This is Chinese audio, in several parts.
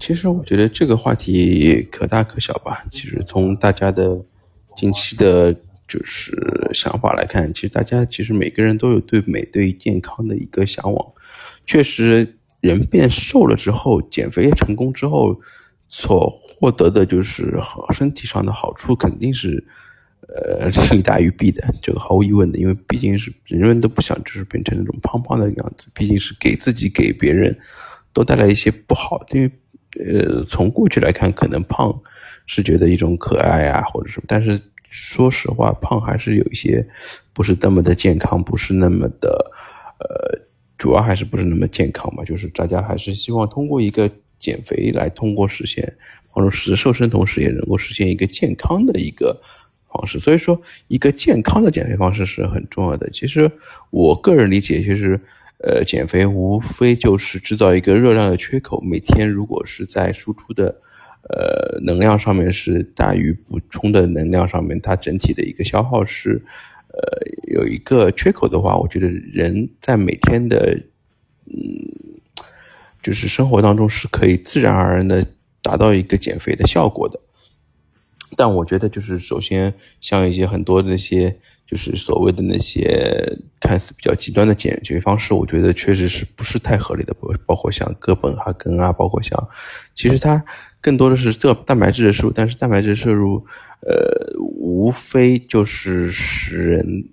其实我觉得这个话题可大可小吧。其实从大家的近期的，就是想法来看，其实大家其实每个人都有对美、对健康的一个向往。确实，人变瘦了之后，减肥成功之后，所获得的就是好身体上的好处，肯定是呃 利大于弊的，这个毫无疑问的。因为毕竟是人人都不想就是变成那种胖胖的样子，毕竟是给自己给别人都带来一些不好。因为呃，从过去来看，可能胖是觉得一种可爱啊，或者什么，但是说实话，胖还是有一些不是那么的健康，不是那么的呃，主要还是不是那么健康嘛。就是大家还是希望通过一个减肥来通过实现或者是瘦身，同时也能够实现一个健康的一个方式。所以说，一个健康的减肥方式是很重要的。其实我个人理解，其实。呃，减肥无非就是制造一个热量的缺口。每天如果是在输出的，呃，能量上面是大于补充的能量上面，它整体的一个消耗是，呃，有一个缺口的话，我觉得人在每天的，嗯，就是生活当中是可以自然而然的达到一个减肥的效果的。但我觉得，就是首先像一些很多那些。就是所谓的那些看似比较极端的减肥方式，我觉得确实是不是太合理的。包包括像哥本哈根啊，包括像，其实它更多的是这蛋白质的摄入，但是蛋白质摄入，呃，无非就是使人，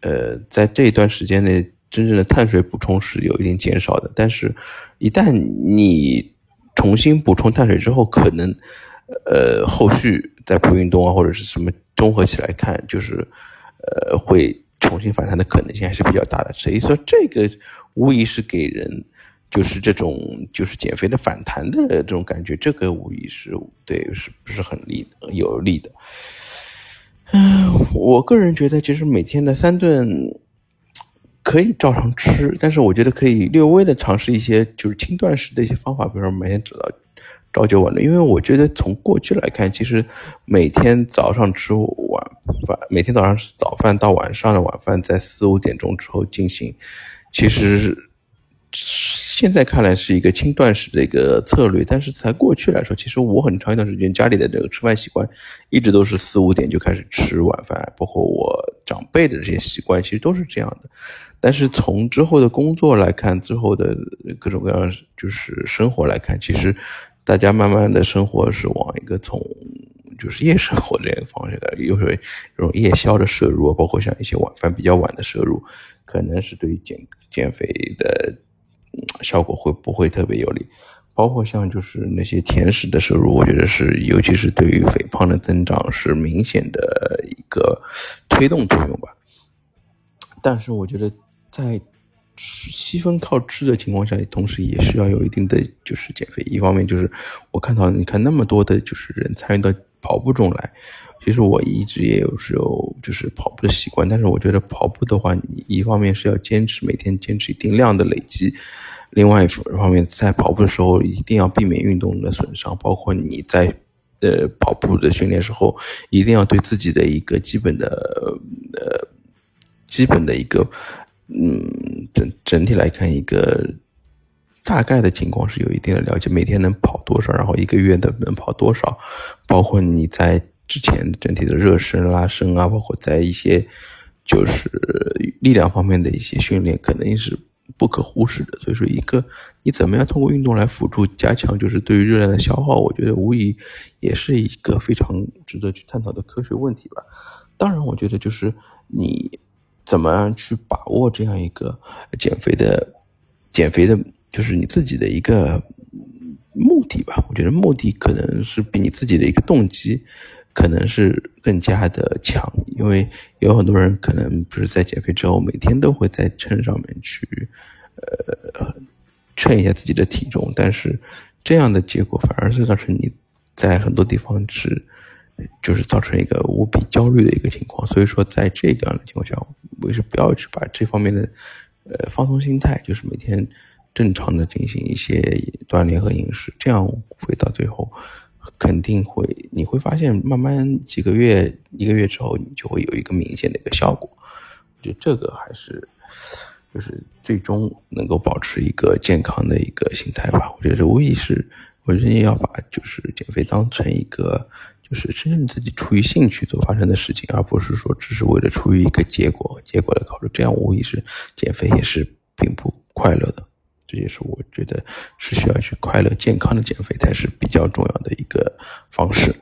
呃，在这一段时间内真正的碳水补充是有一定减少的。但是，一旦你重新补充碳水之后，可能，呃，后续在不运动啊或者是什么综合起来看，就是。呃，会重新反弹的可能性还是比较大的，所以说这个无疑是给人就是这种就是减肥的反弹的这种感觉，这个无疑是对是不是很利有利的？嗯，我个人觉得其实每天的三顿可以照常吃，但是我觉得可以略微的尝试一些就是轻断食的一些方法，比如说每天只到。朝九晚六，因为我觉得从过去来看，其实每天早上吃晚饭，每天早上早饭到晚上的晚饭在四五点钟之后进行，其实现在看来是一个轻断食的一个策略，但是在过去来说，其实我很长一段时间家里的这个吃饭习惯一直都是四五点就开始吃晚饭，包括我长辈的这些习惯，其实都是这样的。但是从之后的工作来看，之后的各种各样就是生活来看，其实。大家慢慢的生活是往一个从就是夜生活这个方向的，又是这种夜宵的摄入，包括像一些晚饭比较晚的摄入，可能是对于减减肥的效果会不会特别有利？包括像就是那些甜食的摄入，我觉得是尤其是对于肥胖的增长是明显的一个推动作用吧。但是我觉得在。七分靠吃的情况下，同时也需要有一定的就是减肥。一方面就是我看到你看那么多的就是人参与到跑步中来，其实我一直也有时候就是跑步的习惯，但是我觉得跑步的话，你一方面是要坚持每天坚持一定量的累积，另外一方面在跑步的时候一定要避免运动的损伤，包括你在呃跑步的训练时候，一定要对自己的一个基本的呃基本的一个。嗯，整整体来看，一个大概的情况是有一定的了解。每天能跑多少，然后一个月的能跑多少，包括你在之前整体的热身、拉伸啊，包括在一些就是力量方面的一些训练，肯定是不可忽视的。所以说，一个你怎么样通过运动来辅助加强，就是对于热量的消耗，我觉得无疑也是一个非常值得去探讨的科学问题吧。当然，我觉得就是你。怎么样去把握这样一个减肥的、减肥的，就是你自己的一个目的吧？我觉得目的可能是比你自己的一个动机，可能是更加的强，因为有很多人可能不是在减肥之后，每天都会在秤上面去，呃，称一下自己的体重，但是这样的结果反而是造成你在很多地方是。就是造成一个无比焦虑的一个情况，所以说在这样的情况下，我是不要去把这方面的呃放松心态，就是每天正常的进行一些锻炼和饮食，这样会到最后肯定会你会发现，慢慢几个月一个月之后，你就会有一个明显的一个效果。我觉得这个还是就是最终能够保持一个健康的一个心态吧。我觉得这无疑是我觉得要把就是减肥当成一个就是真正自己出于兴趣所发生的事情，而不是说只是为了出于一个结果结果的考虑，这样无疑是减肥也是并不快乐的。这也是我觉得是需要去快乐健康的减肥才是比较重要的一个方式。